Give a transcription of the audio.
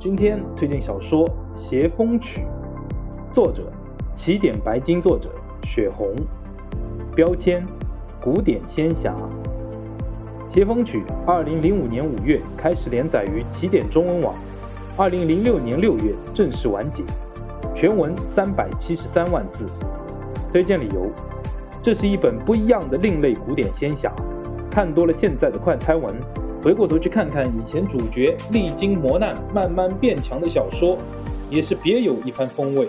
今天推荐小说《邪风曲》，作者起点白金，作者雪红，标签古典仙侠。《邪风曲》二零零五年五月开始连载于起点中文网，二零零六年六月正式完结，全文三百七十三万字。推荐理由：这是一本不一样的另类古典仙侠，看多了现在的快餐文。回过头去看看以前主角历经磨难慢慢变强的小说，也是别有一番风味。